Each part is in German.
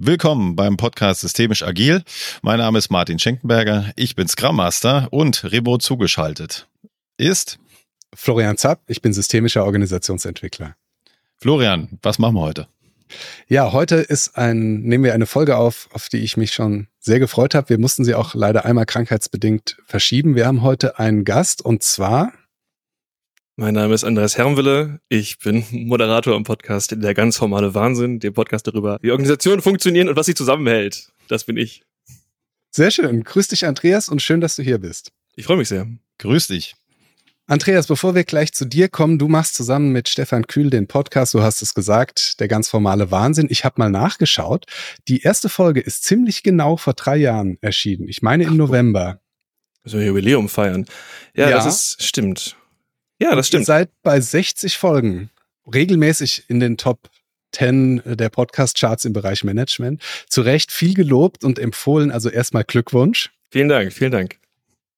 Willkommen beim Podcast Systemisch Agil. Mein Name ist Martin Schenkenberger. Ich bin Scrum Master und remote zugeschaltet. Ist Florian Zapp. Ich bin systemischer Organisationsentwickler. Florian, was machen wir heute? Ja, heute ist ein, nehmen wir eine Folge auf, auf die ich mich schon sehr gefreut habe. Wir mussten sie auch leider einmal krankheitsbedingt verschieben. Wir haben heute einen Gast und zwar mein Name ist Andreas Herrenwille. Ich bin Moderator im Podcast Der ganz formale Wahnsinn, dem Podcast darüber, wie Organisationen funktionieren und was sie zusammenhält. Das bin ich. Sehr schön. Grüß dich, Andreas, und schön, dass du hier bist. Ich freue mich sehr. Grüß dich. Andreas, bevor wir gleich zu dir kommen, du machst zusammen mit Stefan Kühl den Podcast, du hast es gesagt, der ganz formale Wahnsinn. Ich habe mal nachgeschaut. Die erste Folge ist ziemlich genau vor drei Jahren erschienen. Ich meine im November. Also Jubiläum feiern. Ja, ja, das ist, stimmt. Ja, das stimmt. Ihr seid bei 60 Folgen regelmäßig in den Top 10 der Podcast-Charts im Bereich Management. Zu Recht viel gelobt und empfohlen. Also erstmal Glückwunsch. Vielen Dank, vielen Dank.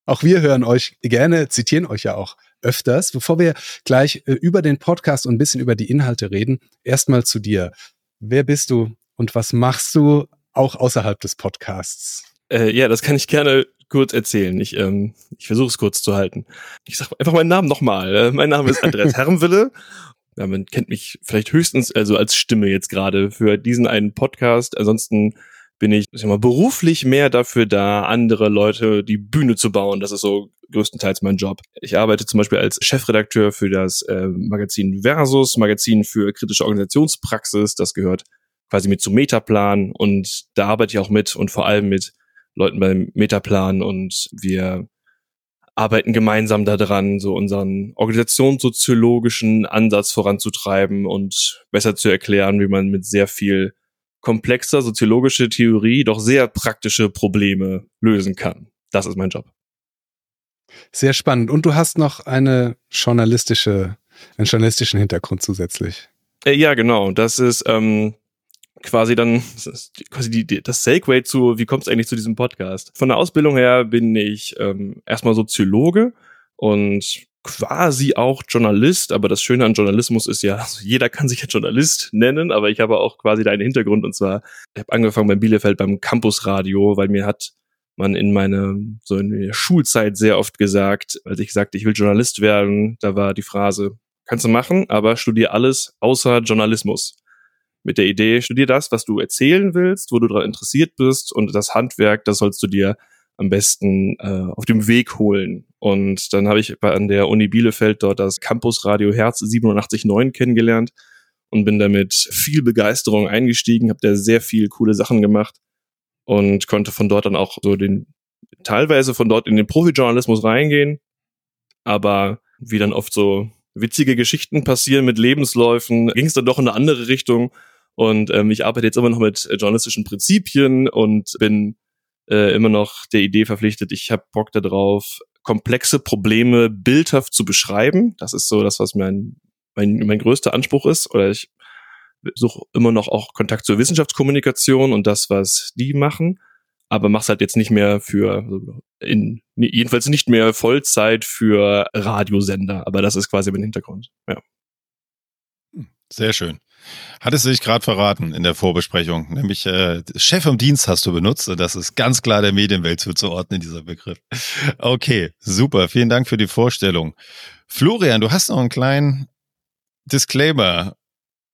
Auch wir hören euch gerne, zitieren euch ja auch öfters. Bevor wir gleich äh, über den Podcast und ein bisschen über die Inhalte reden, erstmal zu dir. Wer bist du und was machst du auch außerhalb des Podcasts? Äh, ja, das kann ich gerne kurz erzählen. Ich, ähm, ich versuche es kurz zu halten. Ich sage einfach meinen Namen nochmal. Äh, mein Name ist Andreas Herrenwille. Ja, man kennt mich vielleicht höchstens also als Stimme jetzt gerade für diesen einen Podcast. Ansonsten bin ich, ich sag mal, beruflich mehr dafür da, andere Leute die Bühne zu bauen. Das ist so größtenteils mein Job. Ich arbeite zum Beispiel als Chefredakteur für das äh, Magazin Versus, Magazin für kritische Organisationspraxis. Das gehört quasi mit zum Metaplan und da arbeite ich auch mit und vor allem mit Leuten beim Metaplan und wir arbeiten gemeinsam daran, so unseren organisationssoziologischen Ansatz voranzutreiben und besser zu erklären, wie man mit sehr viel komplexer soziologischer Theorie doch sehr praktische Probleme lösen kann. Das ist mein Job. Sehr spannend. Und du hast noch eine journalistische, einen journalistischen Hintergrund zusätzlich. Äh, ja, genau. Das ist ähm, quasi dann quasi die, die, das Segway zu, wie kommt es eigentlich zu diesem Podcast? Von der Ausbildung her bin ich ähm, erstmal Soziologe und quasi auch Journalist, aber das Schöne an Journalismus ist ja, also jeder kann sich ja Journalist nennen, aber ich habe auch quasi da einen Hintergrund und zwar, ich habe angefangen bei Bielefeld beim Campusradio, weil mir hat man in meiner so in der Schulzeit sehr oft gesagt, als ich gesagt, ich will Journalist werden, da war die Phrase, kannst du machen, aber studier alles außer Journalismus mit der Idee, studier das, was du erzählen willst, wo du daran interessiert bist und das Handwerk, das sollst du dir am besten äh, auf dem Weg holen. Und dann habe ich bei, an der Uni Bielefeld dort das Campusradio Herz 87.9 kennengelernt und bin damit viel Begeisterung eingestiegen, habe da sehr viel coole Sachen gemacht und konnte von dort dann auch so den teilweise von dort in den Profijournalismus reingehen, aber wie dann oft so witzige Geschichten passieren mit Lebensläufen, ging es dann doch in eine andere Richtung und ähm, ich arbeite jetzt immer noch mit äh, journalistischen Prinzipien und bin äh, immer noch der Idee verpflichtet, ich habe Bock darauf, komplexe Probleme bildhaft zu beschreiben. Das ist so das, was mein, mein, mein größter Anspruch ist. Oder ich suche immer noch auch Kontakt zur Wissenschaftskommunikation und das, was die machen. Aber mach's halt jetzt nicht mehr für, in, jedenfalls nicht mehr Vollzeit für Radiosender. Aber das ist quasi mein Hintergrund. Ja. Sehr schön. Hattest du dich gerade verraten in der Vorbesprechung, nämlich äh, Chef im Dienst hast du benutzt und das ist ganz klar der Medienwelt zuzuordnen, dieser Begriff. Okay, super, vielen Dank für die Vorstellung. Florian, du hast noch einen kleinen Disclaimer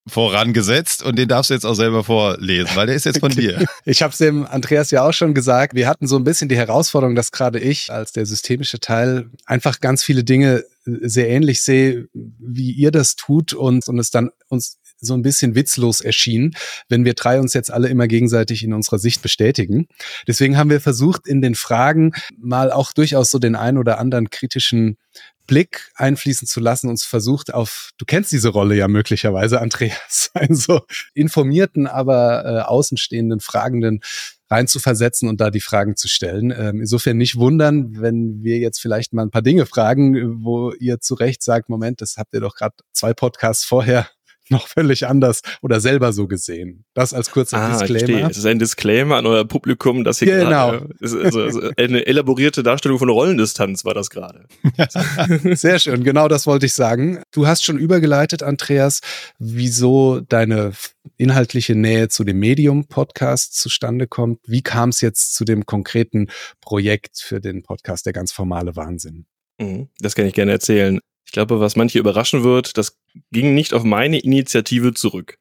vorangesetzt und den darfst du jetzt auch selber vorlesen, weil der ist jetzt von dir. Ich habe es dem Andreas ja auch schon gesagt. Wir hatten so ein bisschen die Herausforderung, dass gerade ich als der systemische Teil einfach ganz viele Dinge sehr ähnlich sehe, wie ihr das tut und, und es dann uns so ein bisschen witzlos erschien, wenn wir drei uns jetzt alle immer gegenseitig in unserer Sicht bestätigen. Deswegen haben wir versucht, in den Fragen mal auch durchaus so den ein oder anderen kritischen Blick einfließen zu lassen, uns versucht auf, du kennst diese Rolle ja möglicherweise, Andreas, einen so informierten, aber äh, außenstehenden, fragenden reinzuversetzen und da die Fragen zu stellen. Ähm, insofern nicht wundern, wenn wir jetzt vielleicht mal ein paar Dinge fragen, wo ihr zu Recht sagt, Moment, das habt ihr doch gerade zwei Podcasts vorher noch völlig anders oder selber so gesehen. Das als kurzer Ah, Disclaimer. verstehe. Es ist ein Disclaimer an euer Publikum, dass hier Genau. gerade, also, also eine elaborierte Darstellung von Rollendistanz war das gerade. Sehr schön, genau das wollte ich sagen. Du hast schon übergeleitet, Andreas, wieso deine inhaltliche Nähe zu dem Medium-Podcast zustande kommt. Wie kam es jetzt zu dem konkreten Projekt für den Podcast Der ganz formale Wahnsinn? Mhm, Das kann ich gerne erzählen. Ich glaube, was manche überraschen wird, das ging nicht auf meine Initiative zurück,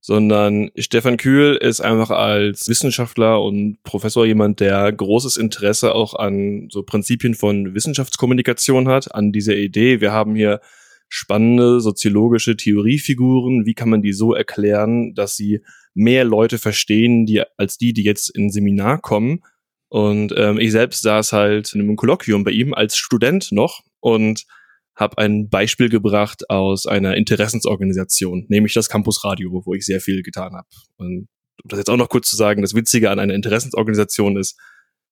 sondern Stefan Kühl ist einfach als Wissenschaftler und Professor jemand, der großes Interesse auch an so Prinzipien von Wissenschaftskommunikation hat, an dieser Idee. Wir haben hier spannende soziologische Theoriefiguren. Wie kann man die so erklären, dass sie mehr Leute verstehen, die als die, die jetzt in Seminar kommen? Und ähm, ich selbst saß halt in einem Kolloquium bei ihm als Student noch und habe ein Beispiel gebracht aus einer Interessensorganisation, nämlich das Campus Radio, wo ich sehr viel getan habe. Und um das jetzt auch noch kurz zu sagen, das Witzige an einer Interessensorganisation ist,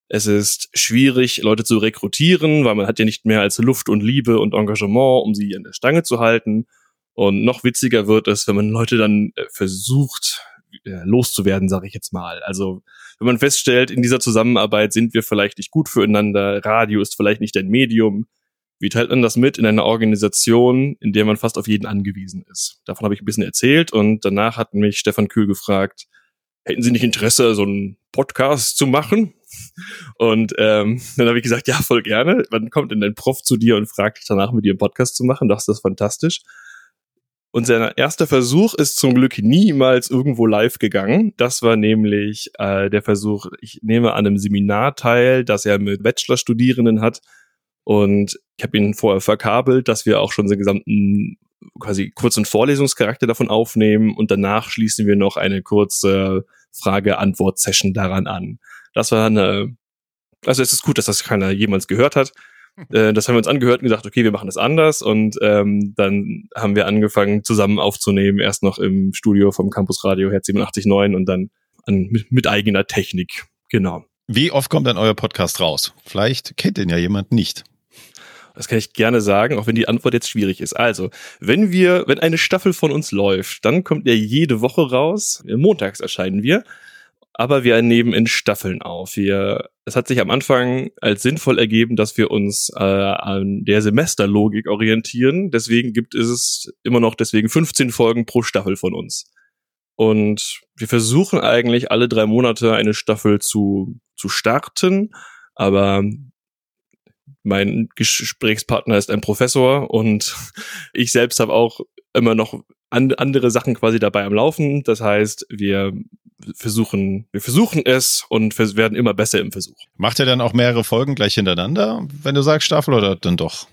es ist schwierig, Leute zu rekrutieren, weil man hat ja nicht mehr als Luft und Liebe und Engagement, um sie an der Stange zu halten. Und noch witziger wird es, wenn man Leute dann äh, versucht, äh, loszuwerden, sage ich jetzt mal. Also wenn man feststellt, in dieser Zusammenarbeit sind wir vielleicht nicht gut füreinander, Radio ist vielleicht nicht ein Medium, wie teilt man das mit in einer Organisation, in der man fast auf jeden angewiesen ist? Davon habe ich ein bisschen erzählt und danach hat mich Stefan Kühl gefragt, hätten Sie nicht Interesse, so einen Podcast zu machen? Und ähm, dann habe ich gesagt, ja, voll gerne. Wann kommt denn dein Prof zu dir und fragt dich danach, mit dir einen Podcast zu machen? Das ist fantastisch. Unser erster Versuch ist zum Glück niemals irgendwo live gegangen. Das war nämlich äh, der Versuch, ich nehme an einem Seminar teil, das er mit Bachelorstudierenden hat. Und ich habe ihn vorher verkabelt, dass wir auch schon den gesamten quasi kurzen Vorlesungscharakter davon aufnehmen und danach schließen wir noch eine kurze Frage-Antwort-Session daran an. Das war eine, also es ist gut, dass das keiner jemals gehört hat. Äh, das haben wir uns angehört und gesagt, okay, wir machen das anders und ähm, dann haben wir angefangen zusammen aufzunehmen, erst noch im Studio vom Campus Radio Herz 87.9 und dann an, mit, mit eigener Technik. Genau. Wie oft kommt dann euer Podcast raus? Vielleicht kennt den ja jemand nicht. Das kann ich gerne sagen, auch wenn die Antwort jetzt schwierig ist. Also, wenn wir, wenn eine Staffel von uns läuft, dann kommt er jede Woche raus. Montags erscheinen wir. Aber wir nehmen in Staffeln auf. Wir, es hat sich am Anfang als sinnvoll ergeben, dass wir uns äh, an der Semesterlogik orientieren. Deswegen gibt es immer noch deswegen 15 Folgen pro Staffel von uns. Und wir versuchen eigentlich alle drei Monate eine Staffel zu, zu starten. Aber mein Gesprächspartner ist ein Professor und ich selbst habe auch immer noch an, andere Sachen quasi dabei am Laufen. Das heißt, wir versuchen, wir versuchen es und wir werden immer besser im Versuch. Macht ihr dann auch mehrere Folgen gleich hintereinander, wenn du sagst Staffel oder dann doch?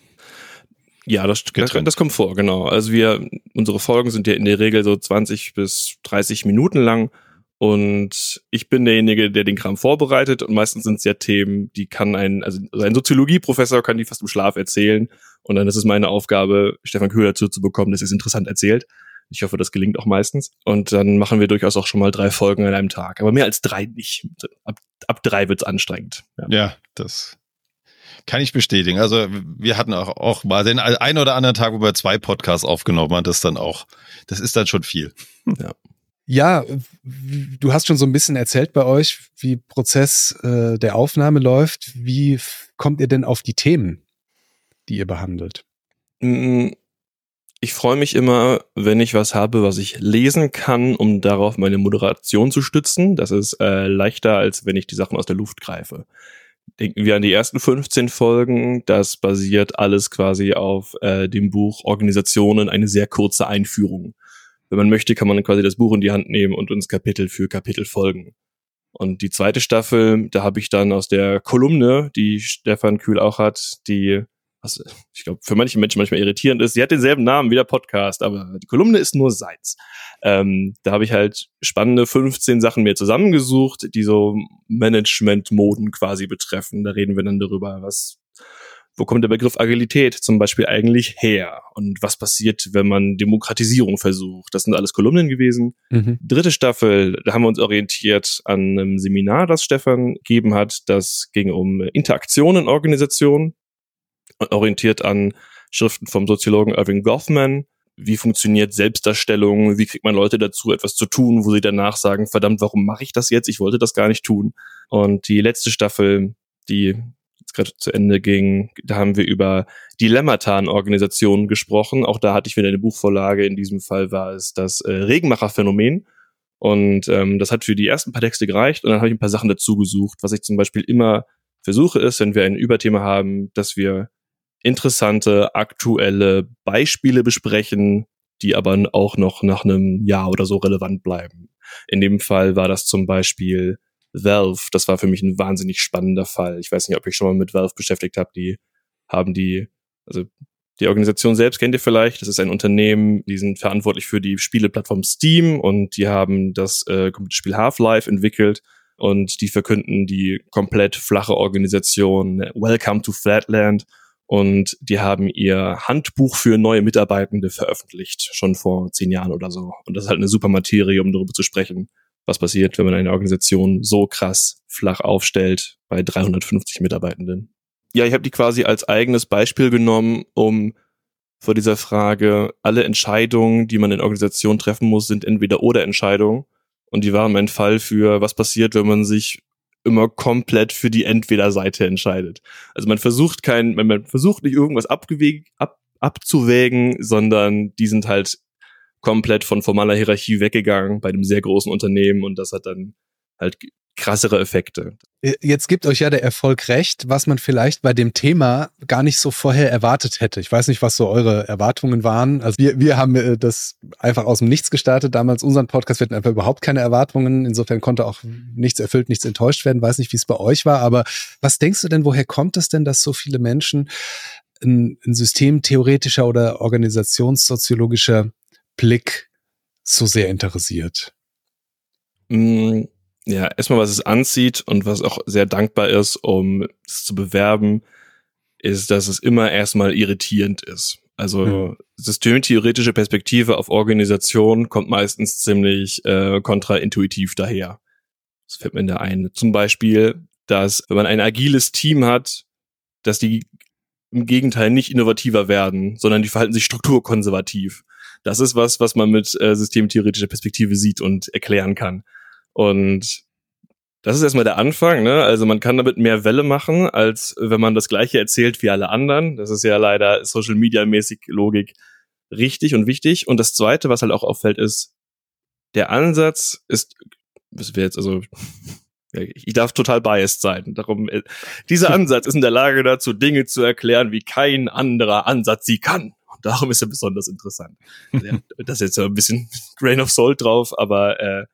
Ja, das, Getrennt. das kommt vor, genau. Also wir, unsere Folgen sind ja in der Regel so 20 bis 30 Minuten lang und ich bin derjenige, der den Kram vorbereitet und meistens sind es ja Themen, die kann ein, also ein Soziologieprofessor kann die fast im Schlaf erzählen und dann ist es meine Aufgabe, Stefan Köhler dazu zu bekommen, dass er es interessant erzählt. Ich hoffe, das gelingt auch meistens. Und dann machen wir durchaus auch schon mal drei Folgen an einem Tag. Aber mehr als drei nicht. Ab, ab drei wird's anstrengend. Ja. Ja, das kann ich bestätigen. Also wir hatten auch, auch mal den ein oder anderen Tag, wo wir zwei Podcasts aufgenommen haben, das dann auch, das ist dann schon viel. Ja, w- du hast schon so ein bisschen erzählt bei euch, wie Prozess äh, der Aufnahme läuft. Wie kommt ihr denn auf die Themen, die ihr behandelt? Mm, Ich freue mich immer, wenn ich was habe, was ich lesen kann, um darauf meine Moderation zu stützen. Das ist äh, leichter, als wenn ich die Sachen aus der Luft greife. Denken wir an die ersten 15 Folgen. Das basiert alles quasi auf äh, dem Buch Organisationen, eine sehr kurze Einführung. Wenn man möchte, kann man quasi das Buch in die Hand nehmen und uns Kapitel für Kapitel folgen. Und die zweite Staffel, da habe ich dann aus der Kolumne, die Stefan Kühl auch hat, die was ich glaube für manche Menschen manchmal irritierend ist. Sie hat denselben Namen wie der Podcast, aber die Kolumne ist nur seins. Ähm, da habe ich halt spannende 15 Sachen mir zusammengesucht, die so Management-Moden quasi betreffen. Da reden wir dann darüber, was, wo kommt der Begriff Agilität zum Beispiel eigentlich her? Und was passiert, wenn man Demokratisierung versucht? Das sind alles Kolumnen gewesen. Mhm. Dritte Staffel, da haben wir uns orientiert an einem Seminar, das Stefan gegeben hat. Das ging um Interaktion in Organisationen, orientiert an Schriften vom Soziologen Irving Goffman. wie funktioniert Selbstdarstellung, wie kriegt man Leute dazu, etwas zu tun, wo sie danach sagen, verdammt, warum mache ich das jetzt? Ich wollte das gar nicht tun. Und die letzte Staffel, die gerade zu Ende ging, da haben wir über Dilemmata-Organisationen gesprochen. Auch da hatte ich wieder eine Buchvorlage. In diesem Fall war es das äh, Regenmacher-Phänomen. Und ähm, das hat für die ersten paar Texte gereicht und dann habe ich ein paar Sachen dazu gesucht. Was ich zum Beispiel immer versuche ist, wenn wir ein Überthema haben, dass wir interessante, aktuelle Beispiele besprechen, die aber auch noch nach einem Jahr oder so relevant bleiben. In dem Fall war das zum Beispiel Valve. Das war für mich ein wahnsinnig spannender Fall. Ich weiß nicht, ob ich schon mal mit Valve beschäftigt habe. Die haben die, also die Organisation selbst kennt ihr vielleicht. Das ist ein Unternehmen, die sind verantwortlich für die Spieleplattform Steam und die haben das äh, Spiel Half-Life entwickelt und die verkünden die komplett flache Organisation Welcome to Flatland und die haben ihr Handbuch für neue Mitarbeitende veröffentlicht, schon vor zehn Jahren oder so. Und das ist halt eine super Materie, um darüber zu sprechen, was passiert, wenn man eine Organisation so krass flach aufstellt bei 350 Mitarbeitenden. Ja, ich habe die quasi als eigenes Beispiel genommen, um vor dieser Frage, alle Entscheidungen, die man in Organisationen treffen muss, sind entweder oder Entscheidungen. Und die waren mein Fall für, was passiert, wenn man sich immer komplett für die Entweder-Seite entscheidet. Also man versucht kein, man versucht nicht irgendwas ab, abzuwägen, sondern die sind halt komplett von formaler Hierarchie weggegangen bei einem sehr großen Unternehmen und das hat dann halt krassere Effekte. Jetzt gibt euch ja der Erfolg recht, was man vielleicht bei dem Thema gar nicht so vorher erwartet hätte. Ich weiß nicht, was so eure Erwartungen waren. Also wir, wir haben äh, das einfach aus dem Nichts gestartet, damals unseren Podcast. Wir hatten einfach überhaupt keine Erwartungen. Insofern konnte auch nichts erfüllt, nichts enttäuscht werden. Weiß nicht, wie es bei euch war. Aber was denkst du denn, woher kommt es denn, dass so viele Menschen ein, ein systemtheoretischer oder organisationssoziologischer Blick so sehr interessiert? Mm ja, erstmal, was es anzieht und was auch sehr dankbar ist, um es zu bewerben, ist, dass es immer erstmal irritierend ist. Also mhm. systemtheoretische Perspektive auf Organisation kommt meistens ziemlich äh, kontraintuitiv daher. Das fällt mir da ein. Zum Beispiel, dass wenn man ein agiles Team hat, dass die im Gegenteil nicht innovativer werden, sondern die verhalten sich strukturkonservativ. Das ist was, was man mit äh, systemtheoretischer Perspektive sieht und erklären kann. Und das ist erstmal der Anfang, ne? Also man kann damit mehr Welle machen, als wenn man das gleiche erzählt wie alle anderen. Das ist ja leider Social Media mäßig Logik richtig und wichtig. Und das zweite, was halt auch auffällt, ist, der Ansatz ist, müssen wir jetzt, also, ich darf total biased sein. Darum, äh, dieser Ansatz ist in der Lage dazu, Dinge zu erklären, wie kein anderer Ansatz sie kann. Darum ist er besonders interessant. das ist jetzt so ein bisschen Grain of Salt drauf, aber äh,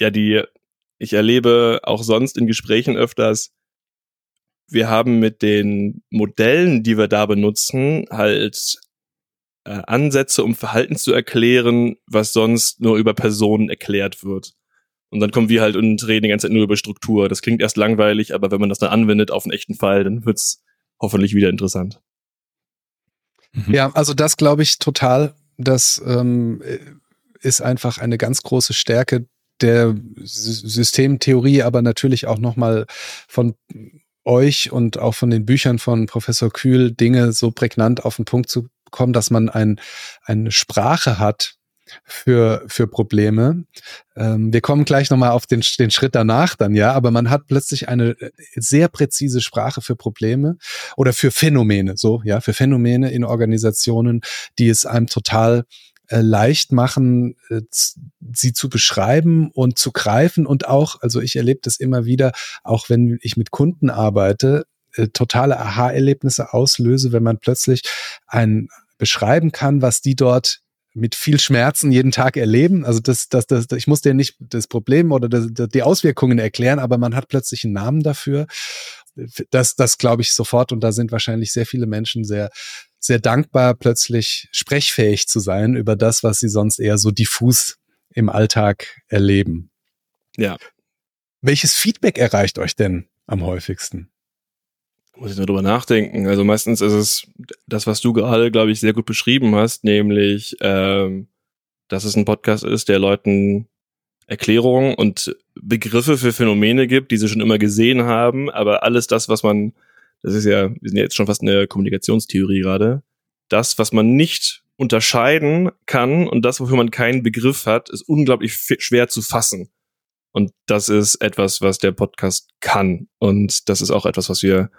ja, die, ich erlebe auch sonst in Gesprächen öfters, wir haben mit den Modellen, die wir da benutzen, halt äh, Ansätze, um Verhalten zu erklären, was sonst nur über Personen erklärt wird. Und dann kommen wir halt und reden die ganze Zeit nur über Struktur. Das klingt erst langweilig, aber wenn man das dann anwendet auf einen echten Fall, dann wird's hoffentlich wieder interessant. Mhm. Ja, also das glaube ich total. Das ähm, ist einfach eine ganz große Stärke der Systemtheorie, aber natürlich auch nochmal von euch und auch von den Büchern von Professor Kühl Dinge so prägnant auf den Punkt zu bekommen, dass man ein, eine Sprache hat für, für Probleme. Ähm, wir kommen gleich nochmal auf den, den Schritt danach dann, ja, aber man hat plötzlich eine sehr präzise Sprache für Probleme oder für Phänomene, so, ja, für Phänomene in Organisationen, die es einem total äh, leicht machen, äh, sie zu beschreiben und zu greifen und auch, also ich erlebe das immer wieder, auch wenn ich mit Kunden arbeite, äh, totale Aha-Erlebnisse auslöse, wenn man plötzlich ein beschreiben kann, was die dort mit viel Schmerzen jeden Tag erleben. Also das, das, das, ich muss dir nicht das Problem oder das, die Auswirkungen erklären, aber man hat plötzlich einen Namen dafür. Das, das glaube ich sofort und da sind wahrscheinlich sehr viele Menschen sehr sehr dankbar, plötzlich sprechfähig zu sein über das, was sie sonst eher so diffus im Alltag erleben. Ja. Welches Feedback erreicht euch denn am häufigsten? Muss ich nur drüber nachdenken. Also meistens ist es das, was du gerade, glaube ich, sehr gut beschrieben hast, nämlich, ähm, dass es ein Podcast ist, der Leuten Erklärungen und Begriffe für Phänomene gibt, die sie schon immer gesehen haben, aber alles das, was man das ist ja, wir sind ja jetzt schon fast in der Kommunikationstheorie gerade, das, was man nicht unterscheiden kann und das, wofür man keinen Begriff hat, ist unglaublich schwer zu fassen. Und das ist etwas, was der Podcast kann. Und das ist auch etwas, was wir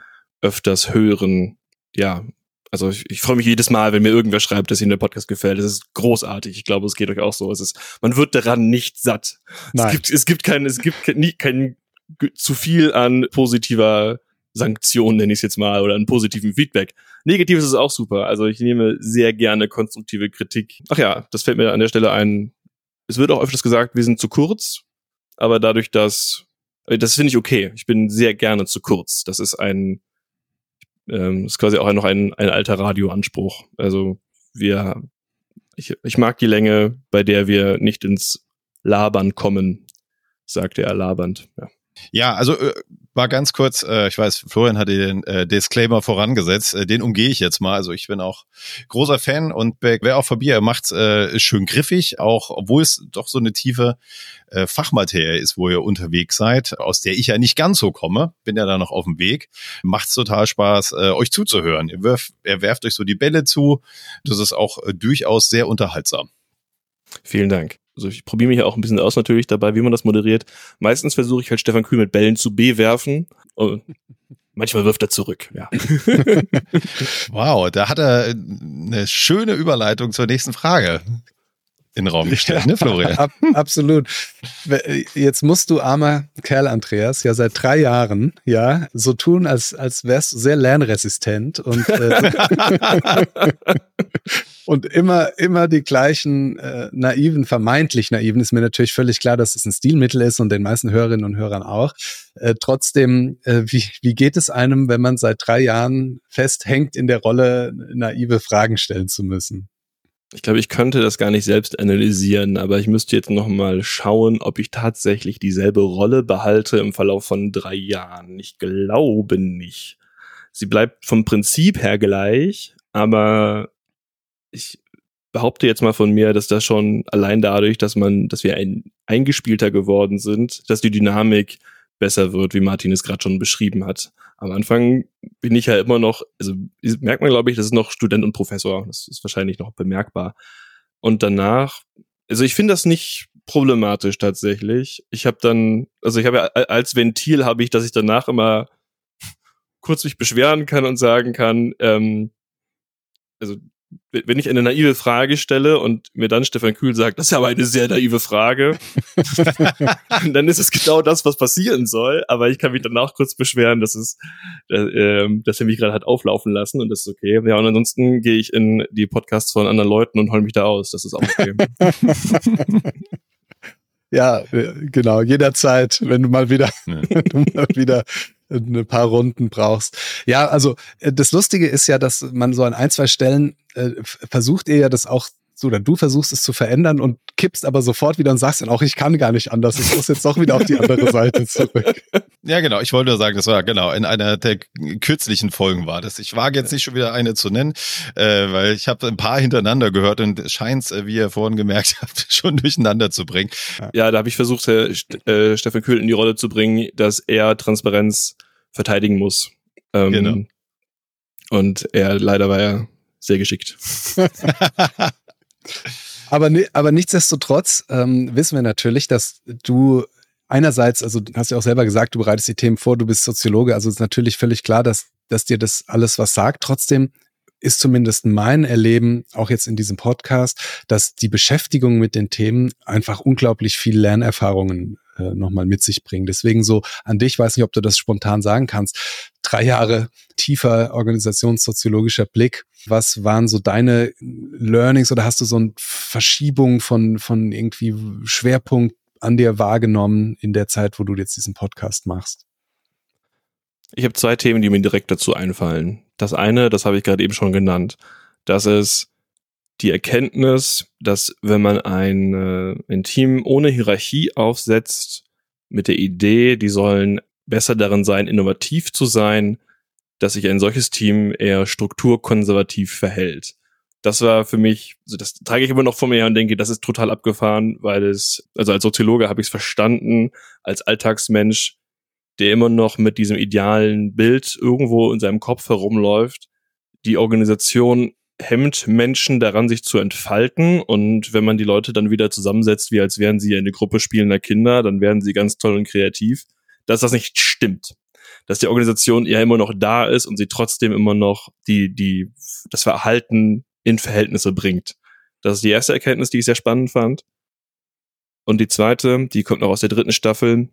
öfters hören. Ja, also ich, ich freue mich jedes Mal, wenn mir irgendwer schreibt, dass ihm der Podcast gefällt. Das ist großartig. Ich glaube, es geht euch auch so. Es ist, man wird daran nicht satt. Nein. Es gibt, es gibt kein, es gibt kein, kein zu viel an positiver Sanktion, nenne ich es jetzt mal, oder an positiven Feedback. Negatives ist auch super. Also ich nehme sehr gerne konstruktive Kritik. Ach ja, das fällt mir an der Stelle ein. Es wird auch öfters gesagt, wir sind zu kurz, aber dadurch, dass das finde ich okay. Ich bin sehr gerne zu kurz. Das ist ein ähm, ist quasi auch noch ein, ein alter Radioanspruch. Also wir, ich, ich mag die Länge, bei der wir nicht ins Labern kommen, sagte er labernd. Ja. Ja, also äh, war ganz kurz, äh, ich weiß, Florian hatte den äh, Disclaimer vorangesetzt, äh, den umgehe ich jetzt mal. Also ich bin auch großer Fan und wer auch vorbei, er macht's äh, schön griffig, auch obwohl es doch so eine tiefe äh, Fachmaterie ist, wo ihr unterwegs seid, aus der ich ja nicht ganz so komme, bin ja da noch auf dem Weg. Macht's total Spaß, äh, euch zuzuhören. Ihr, werft, ihr werft euch so die Bälle zu. Das ist auch äh, durchaus sehr unterhaltsam. Vielen Dank. Also ich probiere mich ja auch ein bisschen aus natürlich dabei, wie man das moderiert. Meistens versuche ich halt Stefan Kühl mit Bällen zu bewerfen. Und manchmal wirft er zurück, ja. wow, da hat er eine schöne Überleitung zur nächsten Frage in den Raum gestellt, ne, Florian? Ab, absolut. Jetzt musst du, armer Kerl, Andreas, ja seit drei Jahren, ja, so tun, als, als wärst du sehr lernresistent und, äh, und immer, immer die gleichen äh, naiven, vermeintlich naiven, ist mir natürlich völlig klar, dass es ein Stilmittel ist und den meisten Hörerinnen und Hörern auch. Äh, trotzdem, äh, wie, wie geht es einem, wenn man seit drei Jahren festhängt in der Rolle, naive Fragen stellen zu müssen? Ich glaube, ich könnte das gar nicht selbst analysieren, aber ich müsste jetzt noch mal schauen, ob ich tatsächlich dieselbe Rolle behalte im Verlauf von drei Jahren. Ich glaube nicht. Sie bleibt vom Prinzip her gleich, aber ich behaupte jetzt mal von mir, dass das schon allein dadurch, dass man, dass wir ein eingespielter geworden sind, dass die Dynamik besser wird, wie Martin es gerade schon beschrieben hat. Am Anfang bin ich ja immer noch, also merkt man, glaube ich, das ist noch Student und Professor. Das ist wahrscheinlich noch bemerkbar. Und danach, also ich finde das nicht problematisch tatsächlich. Ich habe dann, also ich habe ja als Ventil habe ich, dass ich danach immer kurz mich beschweren kann und sagen kann, ähm, also wenn ich eine naive Frage stelle und mir dann Stefan Kühl sagt, das ist ja aber eine sehr naive Frage, dann ist es genau das, was passieren soll. Aber ich kann mich danach kurz beschweren, dass es, äh, dass er mich gerade hat auflaufen lassen und das ist okay. Ja, und ansonsten gehe ich in die Podcasts von anderen Leuten und hol mich da aus. Das ist auch okay. ja, äh, genau. Jederzeit, wenn du mal wieder, ja. wenn du mal wieder ein paar Runden brauchst. Ja, also äh, das Lustige ist ja, dass man so an ein, zwei Stellen äh, versucht ihr ja das auch so, oder du versuchst es zu verändern und kippst aber sofort wieder und sagst dann auch, ich kann gar nicht anders. Ich muss jetzt doch wieder auf die andere Seite zurück. Ja, genau. Ich wollte nur sagen, das war genau in einer der kürzlichen Folgen war das. Ich wage jetzt nicht schon wieder eine zu nennen, äh, weil ich habe ein paar hintereinander gehört und es scheint, äh, wie ihr vorhin gemerkt habt, schon durcheinander zu bringen. Ja, da habe ich versucht, Herr äh, Steffen Kühl in die Rolle zu bringen, dass er Transparenz verteidigen muss. Ähm, genau. Und er leider war ja sehr geschickt. aber, aber nichtsdestotrotz ähm, wissen wir natürlich, dass du einerseits, also hast ja auch selber gesagt, du bereitest die Themen vor, du bist Soziologe, also ist natürlich völlig klar, dass, dass dir das alles was sagt. Trotzdem ist zumindest mein Erleben, auch jetzt in diesem Podcast, dass die Beschäftigung mit den Themen einfach unglaublich viel Lernerfahrungen äh, nochmal mit sich bringen. Deswegen so an dich, weiß nicht, ob du das spontan sagen kannst. Drei Jahre tiefer organisationssoziologischer Blick. Was waren so deine Learnings oder hast du so eine Verschiebung von, von irgendwie Schwerpunkt an dir wahrgenommen in der Zeit, wo du jetzt diesen Podcast machst? Ich habe zwei Themen, die mir direkt dazu einfallen. Das eine, das habe ich gerade eben schon genannt, das ist die Erkenntnis, dass wenn man ein, äh, ein Team ohne Hierarchie aufsetzt, mit der Idee, die sollen besser darin sein, innovativ zu sein, dass sich ein solches Team eher strukturkonservativ verhält. Das war für mich, also das trage ich immer noch vor mir her und denke, das ist total abgefahren, weil es, also als Soziologe habe ich es verstanden, als Alltagsmensch, der immer noch mit diesem idealen Bild irgendwo in seinem Kopf herumläuft, die Organisation hemmt Menschen daran, sich zu entfalten. Und wenn man die Leute dann wieder zusammensetzt, wie als wären sie eine Gruppe spielender Kinder, dann werden sie ganz toll und kreativ. Dass das nicht stimmt. Dass die Organisation ja immer noch da ist und sie trotzdem immer noch die, die, das Verhalten in Verhältnisse bringt. Das ist die erste Erkenntnis, die ich sehr spannend fand. Und die zweite, die kommt noch aus der dritten Staffel.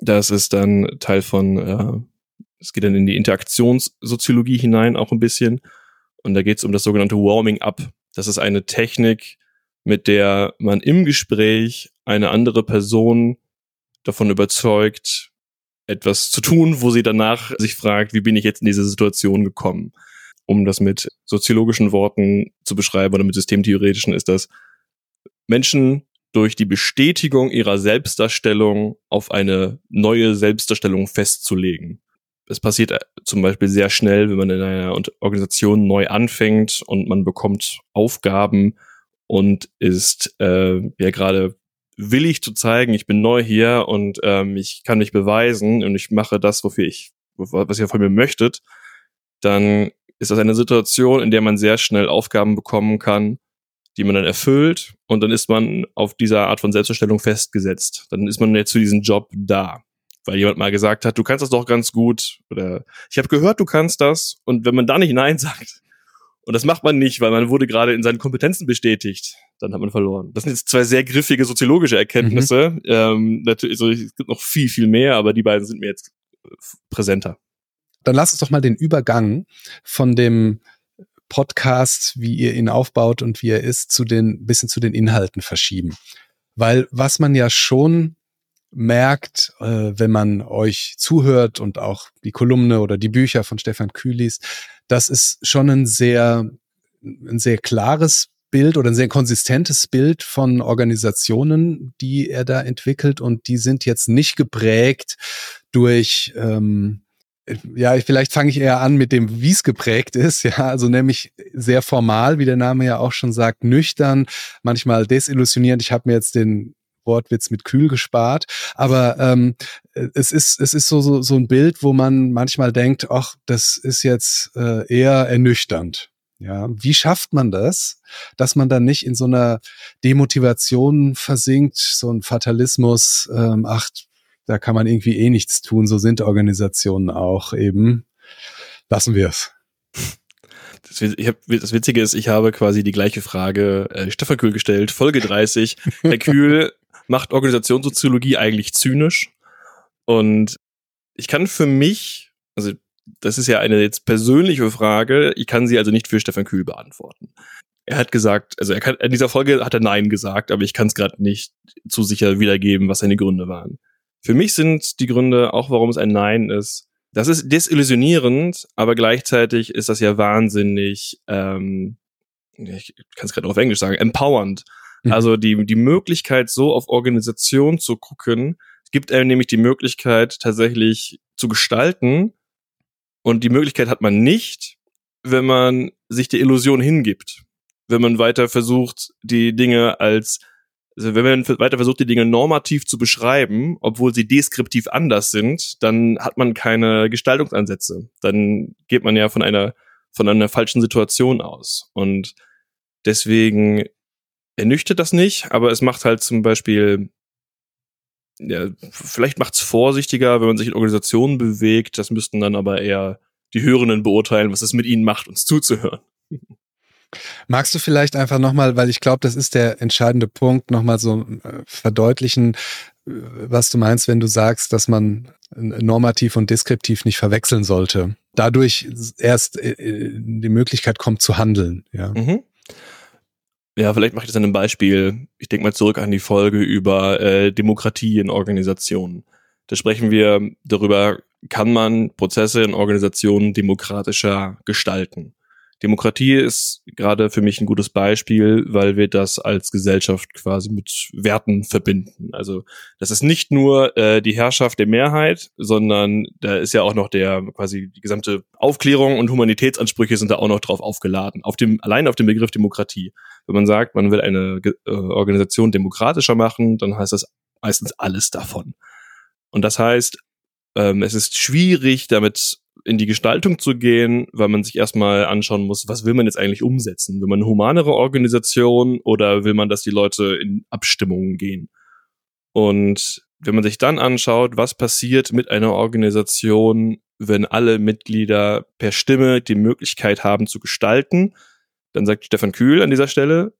Das ist dann Teil von, äh, es geht dann in die Interaktionssoziologie hinein auch ein bisschen. Und da geht es um das sogenannte Warming Up. Das ist eine Technik, mit der man im Gespräch eine andere Person davon überzeugt, etwas zu tun, wo sie danach sich fragt, wie bin ich jetzt in diese Situation gekommen? Um das mit soziologischen Worten zu beschreiben oder mit systemtheoretischen ist das Menschen durch die Bestätigung ihrer Selbstdarstellung auf eine neue Selbstdarstellung festzulegen es passiert äh, zum Beispiel sehr schnell, wenn man in einer Organisation neu anfängt und man bekommt Aufgaben und ist äh, ja gerade willig zu zeigen, ich bin neu hier und ähm, ich kann mich beweisen und ich mache das, wofür ich, was ihr von mir möchtet, dann ist das eine Situation, in der man sehr schnell Aufgaben bekommen kann, die man dann erfüllt und dann ist man auf dieser Art von Selbstverstellung festgesetzt. Dann ist man jetzt für diesen Job da weil jemand mal gesagt hat, du kannst das doch ganz gut oder ich habe gehört, du kannst das und wenn man da nicht nein sagt und das macht man nicht, weil man wurde gerade in seinen Kompetenzen bestätigt, dann hat man verloren. Das sind jetzt zwei sehr griffige soziologische Erkenntnisse. Mhm. Ähm, natürlich, also, es gibt noch viel viel mehr, aber die beiden sind mir jetzt präsenter. Dann lass uns doch mal den Übergang von dem Podcast, wie ihr ihn aufbaut und wie er ist, zu den bisschen zu den Inhalten verschieben. Weil was man ja schon merkt, äh, wenn man euch zuhört und auch die Kolumne oder die Bücher von Stefan Kühlis, das ist schon ein sehr, ein sehr klares Bild oder ein sehr konsistentes Bild von Organisationen, die er da entwickelt und die sind jetzt nicht geprägt durch ähm, ja, vielleicht fange ich eher an mit dem, wie es geprägt ist, ja, also nämlich sehr formal, wie der Name ja auch schon sagt, nüchtern, manchmal desillusionierend. Ich habe mir jetzt den Wortwitz mit kühl gespart. Aber ähm, es ist, es ist so, so, so ein Bild, wo man manchmal denkt, ach, das ist jetzt äh, eher ernüchternd. Ja, wie schafft man das, dass man dann nicht in so einer Demotivation versinkt, so ein Fatalismus, ähm, ach, da kann man irgendwie eh nichts tun, so sind Organisationen auch eben. Lassen wir es. Das, das Witzige ist, ich habe quasi die gleiche Frage äh, Stefan Kühl gestellt, Folge 30. Herr Kühl, macht Organisationssoziologie eigentlich zynisch. Und ich kann für mich, also das ist ja eine jetzt persönliche Frage, ich kann sie also nicht für Stefan Kühl beantworten. Er hat gesagt, also er kann, in dieser Folge hat er Nein gesagt, aber ich kann es gerade nicht zu sicher wiedergeben, was seine Gründe waren. Für mich sind die Gründe, auch warum es ein Nein ist, das ist desillusionierend, aber gleichzeitig ist das ja wahnsinnig, ähm, ich kann es gerade auf Englisch sagen, empowernd. Mhm. Also die, die Möglichkeit, so auf Organisation zu gucken, gibt einem nämlich die Möglichkeit, tatsächlich zu gestalten. Und die Möglichkeit hat man nicht, wenn man sich der Illusion hingibt. Wenn man weiter versucht, die Dinge als, also wenn man weiter versucht, die Dinge normativ zu beschreiben, obwohl sie deskriptiv anders sind, dann hat man keine Gestaltungsansätze. Dann geht man ja von einer, von einer falschen Situation aus. Und deswegen ernüchtert das nicht, aber es macht halt zum Beispiel, ja, vielleicht macht es vorsichtiger, wenn man sich in Organisationen bewegt. Das müssten dann aber eher die Hörenden beurteilen, was es mit ihnen macht, uns zuzuhören. Magst du vielleicht einfach nochmal, weil ich glaube, das ist der entscheidende Punkt, nochmal so äh, verdeutlichen, äh, was du meinst, wenn du sagst, dass man normativ und deskriptiv nicht verwechseln sollte. Dadurch erst äh, die Möglichkeit kommt zu handeln. Ja. Mhm. Ja, vielleicht mache ich das an einem Beispiel. Ich denke mal zurück an die Folge über äh, Demokratie in Organisationen. Da sprechen wir darüber, kann man Prozesse in Organisationen demokratischer gestalten. Demokratie ist gerade für mich ein gutes Beispiel, weil wir das als Gesellschaft quasi mit Werten verbinden. Also das ist nicht nur äh, die Herrschaft der Mehrheit, sondern da ist ja auch noch der quasi die gesamte Aufklärung und Humanitätsansprüche sind da auch noch drauf aufgeladen. Auf dem allein auf dem Begriff Demokratie. Wenn man sagt, man will eine äh, Organisation demokratischer machen, dann heißt das meistens alles davon. Und das heißt, ähm, es ist schwierig, damit in die Gestaltung zu gehen, weil man sich erstmal anschauen muss, was will man jetzt eigentlich umsetzen? Will man eine humanere Organisation oder will man, dass die Leute in Abstimmungen gehen? Und wenn man sich dann anschaut, was passiert mit einer Organisation, wenn alle Mitglieder per Stimme die Möglichkeit haben zu gestalten, dann sagt Stefan Kühl an dieser Stelle,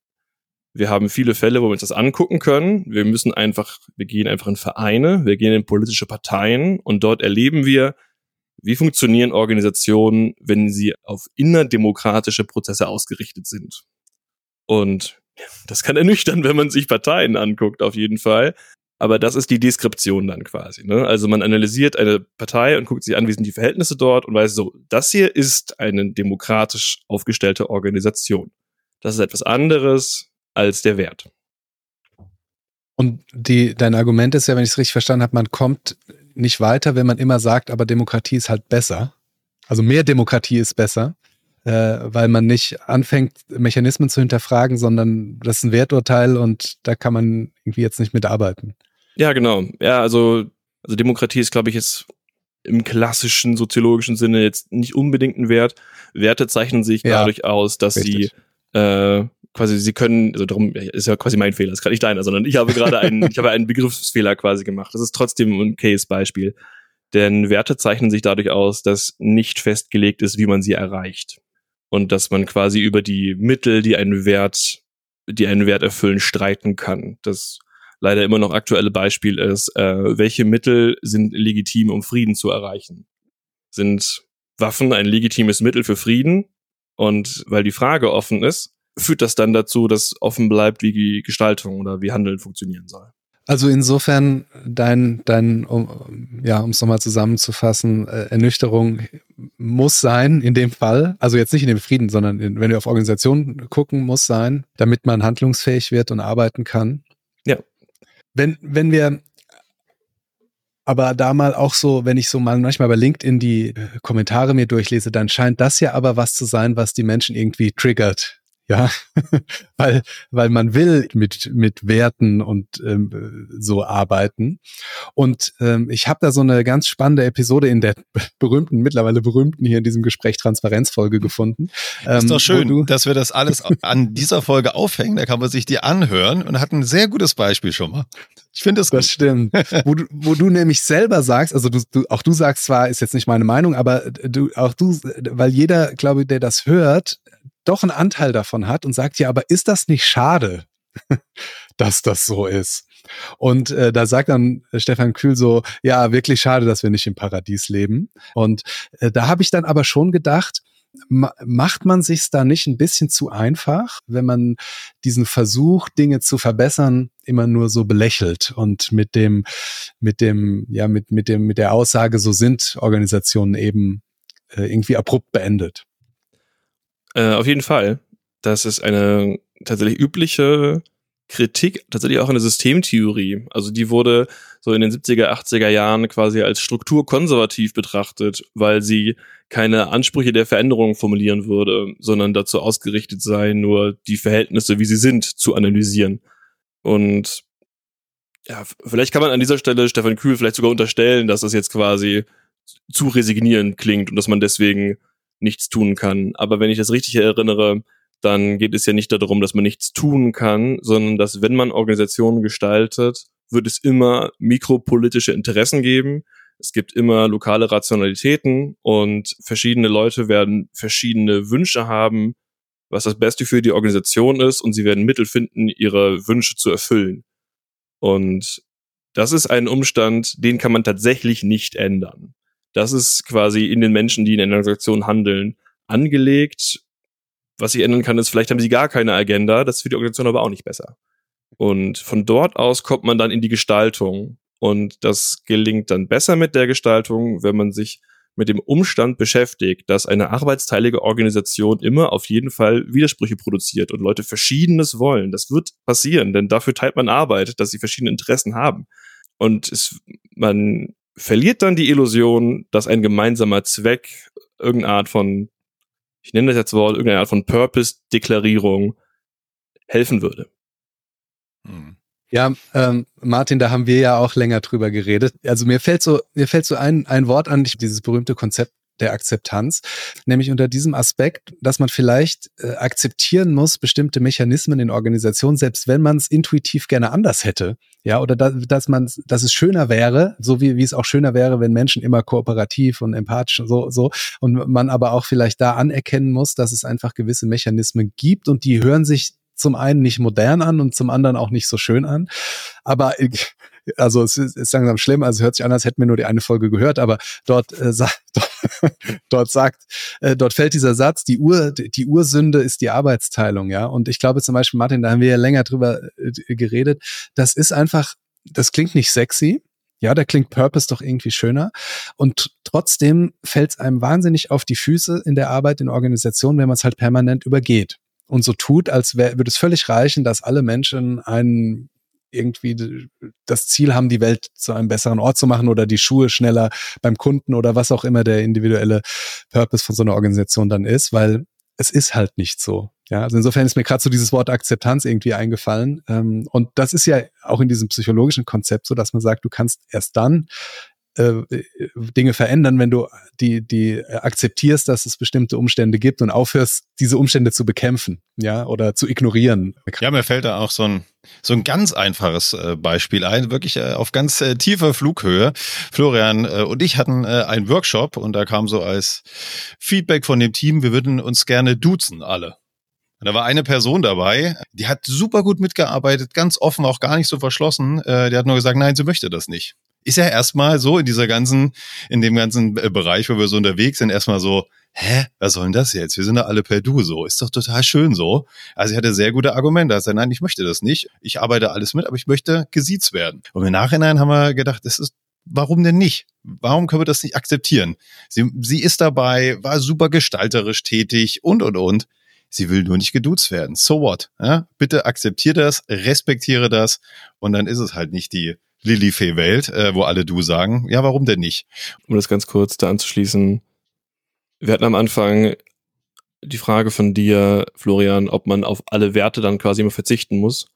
wir haben viele Fälle, wo wir uns das angucken können. Wir müssen einfach, wir gehen einfach in Vereine, wir gehen in politische Parteien und dort erleben wir, wie funktionieren Organisationen, wenn sie auf innerdemokratische Prozesse ausgerichtet sind. Und das kann ernüchtern, wenn man sich Parteien anguckt, auf jeden Fall. Aber das ist die Deskription dann quasi. Ne? Also man analysiert eine Partei und guckt sich an, wie sind die Verhältnisse dort und weiß so, das hier ist eine demokratisch aufgestellte Organisation. Das ist etwas anderes als der Wert. Und die, dein Argument ist ja, wenn ich es richtig verstanden habe, man kommt nicht weiter, wenn man immer sagt, aber Demokratie ist halt besser. Also mehr Demokratie ist besser, äh, weil man nicht anfängt, Mechanismen zu hinterfragen, sondern das ist ein Werturteil und da kann man irgendwie jetzt nicht mitarbeiten. Ja, genau. Ja, also, also Demokratie ist, glaube ich, jetzt im klassischen soziologischen Sinne jetzt nicht unbedingt ein Wert. Werte zeichnen sich ja, dadurch aus, dass richtig. sie äh, quasi, sie können, also darum ist ja quasi mein Fehler, ist gerade nicht deiner, sondern ich habe gerade einen, ich habe einen Begriffsfehler quasi gemacht. Das ist trotzdem ein Case-Beispiel. Denn Werte zeichnen sich dadurch aus, dass nicht festgelegt ist, wie man sie erreicht. Und dass man quasi über die Mittel, die einen Wert, die einen Wert erfüllen, streiten kann. Das leider immer noch aktuelle Beispiel ist, äh, welche Mittel sind legitim, um Frieden zu erreichen? Sind Waffen ein legitimes Mittel für Frieden? Und weil die Frage offen ist, führt das dann dazu, dass offen bleibt, wie die Gestaltung oder wie Handeln funktionieren soll. Also insofern dein, dein um, ja, um es nochmal zusammenzufassen, äh, Ernüchterung muss sein in dem Fall, also jetzt nicht in dem Frieden, sondern in, wenn wir auf Organisationen gucken, muss sein, damit man handlungsfähig wird und arbeiten kann. Wenn, wenn wir aber da mal auch so, wenn ich so mal manchmal bei LinkedIn die äh, Kommentare mir durchlese, dann scheint das ja aber was zu sein, was die Menschen irgendwie triggert ja, weil, weil man will mit, mit Werten und ähm, so arbeiten. Und ähm, ich habe da so eine ganz spannende Episode in der berühmten, mittlerweile berühmten hier in diesem Gespräch Transparenzfolge gefunden. Ähm, ist doch schön, dass wir das alles an dieser Folge aufhängen. Da kann man sich die anhören und hat ein sehr gutes Beispiel schon mal. Ich finde das gut. Das stimmt. wo, du, wo du nämlich selber sagst, also du, du, auch du sagst zwar, ist jetzt nicht meine Meinung, aber du, auch du, weil jeder, glaube ich, der das hört, doch einen Anteil davon hat und sagt ja, aber ist das nicht schade, dass das so ist? Und äh, da sagt dann Stefan Kühl so, ja, wirklich schade, dass wir nicht im Paradies leben. Und äh, da habe ich dann aber schon gedacht, ma macht man sich's da nicht ein bisschen zu einfach, wenn man diesen Versuch, Dinge zu verbessern, immer nur so belächelt und mit dem, mit dem, ja, mit, mit dem, mit der Aussage, so sind Organisationen eben äh, irgendwie abrupt beendet. Äh, auf jeden Fall. Das ist eine tatsächlich übliche Kritik, tatsächlich auch eine Systemtheorie. Also die wurde so in den 70er, 80er Jahren quasi als strukturkonservativ betrachtet, weil sie keine Ansprüche der Veränderung formulieren würde, sondern dazu ausgerichtet sei, nur die Verhältnisse, wie sie sind, zu analysieren. Und ja, vielleicht kann man an dieser Stelle Stefan Kühl vielleicht sogar unterstellen, dass das jetzt quasi zu resignieren klingt und dass man deswegen nichts tun kann. Aber wenn ich das richtig erinnere, dann geht es ja nicht darum, dass man nichts tun kann, sondern dass wenn man Organisationen gestaltet, wird es immer mikropolitische Interessen geben. Es gibt immer lokale Rationalitäten und verschiedene Leute werden verschiedene Wünsche haben, was das Beste für die Organisation ist und sie werden Mittel finden, ihre Wünsche zu erfüllen. Und das ist ein Umstand, den kann man tatsächlich nicht ändern. Das ist quasi in den Menschen, die in einer Organisation handeln, angelegt. Was sich ändern kann, ist, vielleicht haben sie gar keine Agenda, das ist für die Organisation aber auch nicht besser. Und von dort aus kommt man dann in die Gestaltung. Und das gelingt dann besser mit der Gestaltung, wenn man sich mit dem Umstand beschäftigt, dass eine arbeitsteilige Organisation immer auf jeden Fall Widersprüche produziert und Leute Verschiedenes wollen. Das wird passieren, denn dafür teilt man Arbeit, dass sie verschiedene Interessen haben. Und es, man verliert dann die Illusion, dass ein gemeinsamer Zweck, irgendeine Art von, ich nenne das jetzt Wort, irgendeine Art von Purpose-Deklarierung helfen würde. Hm. Ja, ähm, Martin, da haben wir ja auch länger drüber geredet. Also mir fällt so, mir fällt so ein, ein Wort an, dieses berühmte Konzept der Akzeptanz, nämlich unter diesem Aspekt, dass man vielleicht äh, akzeptieren muss, bestimmte Mechanismen in Organisationen, selbst wenn man es intuitiv gerne anders hätte. Ja, oder da, dass man, dass es schöner wäre, so wie, wie es auch schöner wäre, wenn Menschen immer kooperativ und empathisch und so, so, und man aber auch vielleicht da anerkennen muss, dass es einfach gewisse Mechanismen gibt und die hören sich zum einen nicht modern an und zum anderen auch nicht so schön an. Aber also es ist, langsam schlimm, also hört sich an, als hätten wir nur die eine Folge gehört, aber dort, äh, sagt, dort sagt, äh, dort fällt dieser Satz, die Ur, die Ursünde ist die Arbeitsteilung, ja. Und ich glaube zum Beispiel, Martin, da haben wir ja länger drüber äh, geredet, das ist einfach, das klingt nicht sexy, ja, da klingt Purpose doch irgendwie schöner. Und trotzdem fällt es einem wahnsinnig auf die Füße in der Arbeit in Organisationen, wenn man es halt permanent übergeht und so tut, als wär, würde es völlig reichen, dass alle Menschen einen irgendwie das Ziel haben, die Welt zu einem besseren Ort zu machen oder die Schuhe schneller beim Kunden oder was auch immer der individuelle Purpose von so einer Organisation dann ist, weil es ist halt nicht so. Ja, also insofern ist mir gerade so dieses Wort Akzeptanz irgendwie eingefallen. Ähm, und das ist ja auch in diesem psychologischen Konzept so, dass man sagt, du kannst erst dann Dinge verändern, wenn du die, die akzeptierst, dass es bestimmte Umstände gibt und aufhörst, diese Umstände zu bekämpfen, ja, oder zu ignorieren. Ja, mir fällt da auch so ein, so ein ganz einfaches äh, Beispiel ein, wirklich äh, auf ganz äh, tiefer Flughöhe. Florian äh, und ich hatten äh, einen Workshop und da kam so als Feedback von dem Team, wir würden uns gerne duzen, alle. Und da war eine Person dabei, die hat super gut mitgearbeitet, ganz offen, auch gar nicht so verschlossen. Äh, die hat nur gesagt, nein, sie möchte das nicht ist ja erstmal so in dieser ganzen, in dem ganzen äh, Bereich, wo wir so unterwegs sind, erstmal so, hä, was soll denn das jetzt? Wir sind da alle per Du so. Ist doch total schön so. Also ich hatte sehr gute Argumente. Sagte, nein, ich möchte das nicht. Ich arbeite alles mit, aber ich möchte gesiezt werden. Und im Nachhinein haben wir gedacht, das ist, warum denn nicht? Warum können wir das nicht akzeptieren? Sie, sie ist dabei, war super gestalterisch tätig und, und, und. Sie will nur nicht geduzt werden. So what? Ja? Bitte akzeptiere das, respektiere das und dann ist es halt nicht die Lilifee-Welt, äh, wo alle du sagen. Ja, warum denn nicht? Um das ganz kurz da anzuschließen. Wir hatten am Anfang die Frage von dir, Florian, ob man auf alle Werte dann quasi immer verzichten muss.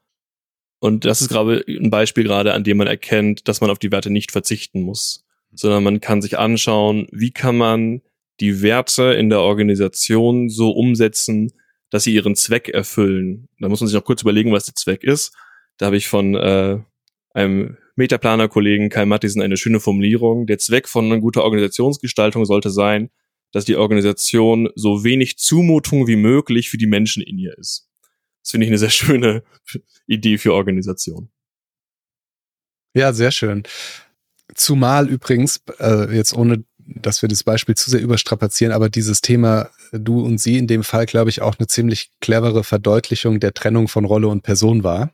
Und das ist gerade ein Beispiel gerade, an dem man erkennt, dass man auf die Werte nicht verzichten muss, sondern man kann sich anschauen, wie kann man die Werte in der Organisation so umsetzen, dass sie ihren Zweck erfüllen. Da muss man sich noch kurz überlegen, was der Zweck ist. Da habe ich von äh, einem Metaplaner-Kollegen Kai Mattisen eine schöne Formulierung. Der Zweck von guter Organisationsgestaltung sollte sein, dass die Organisation so wenig Zumutung wie möglich für die Menschen in ihr ist. Das finde ich eine sehr schöne Idee für Organisation. Ja, sehr schön. Zumal übrigens, äh, jetzt ohne, dass wir das Beispiel zu sehr überstrapazieren, aber dieses Thema du und sie in dem Fall, glaube ich, auch eine ziemlich clevere Verdeutlichung der Trennung von Rolle und Person war.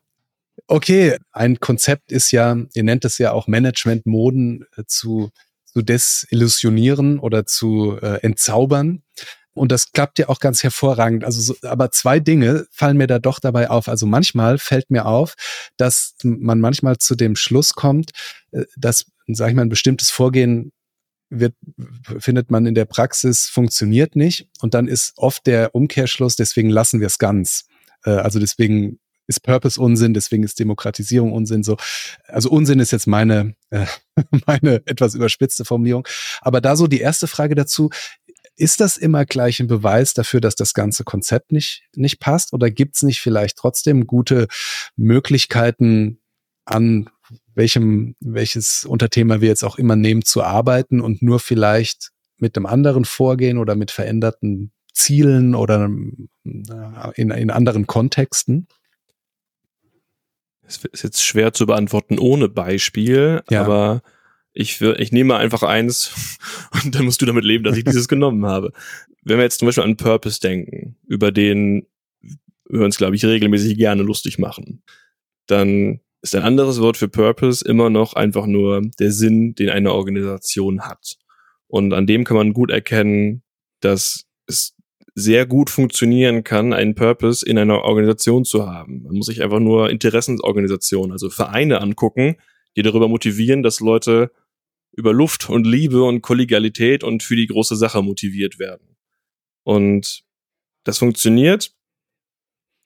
Okay, ein Konzept ist ja, ihr nennt es ja auch Management-Moden äh, zu, zu desillusionieren oder zu äh, entzaubern. Und das klappt ja auch ganz hervorragend. Also, so, aber zwei Dinge fallen mir da doch dabei auf. Also manchmal fällt mir auf, dass man manchmal zu dem Schluss kommt, äh, dass, sag ich mal, ein bestimmtes Vorgehen wird, findet man in der Praxis funktioniert nicht. Und dann ist oft der Umkehrschluss, deswegen lassen wir es ganz. Äh, also deswegen ist Purpose Unsinn, deswegen ist Demokratisierung Unsinn. So, also Unsinn ist jetzt meine äh, meine etwas überspitzte Formulierung. Aber da so die erste Frage dazu: Ist das immer gleich ein Beweis dafür, dass das ganze Konzept nicht nicht passt, oder gibt es nicht vielleicht trotzdem gute Möglichkeiten an welchem welches Unterthema wir jetzt auch immer nehmen zu arbeiten und nur vielleicht mit einem anderen Vorgehen oder mit veränderten Zielen oder in, in anderen Kontexten? Es ist jetzt schwer zu beantworten ohne Beispiel, ja. aber ich, ich nehme einfach eins und dann musst du damit leben, dass ich dieses genommen habe. Wenn wir jetzt zum Beispiel an Purpose denken, über den wir uns, glaube ich, regelmäßig gerne lustig machen, dann ist ein anderes Wort für Purpose immer noch einfach nur der Sinn, den eine Organisation hat. Und an dem kann man gut erkennen, dass es sehr gut funktionieren kann, einen Purpose in einer Organisation zu haben. Man muss sich einfach nur Interessensorganisationen, also Vereine angucken, die darüber motivieren, dass Leute über Luft und Liebe und Kollegialität und für die große Sache motiviert werden. Und das funktioniert,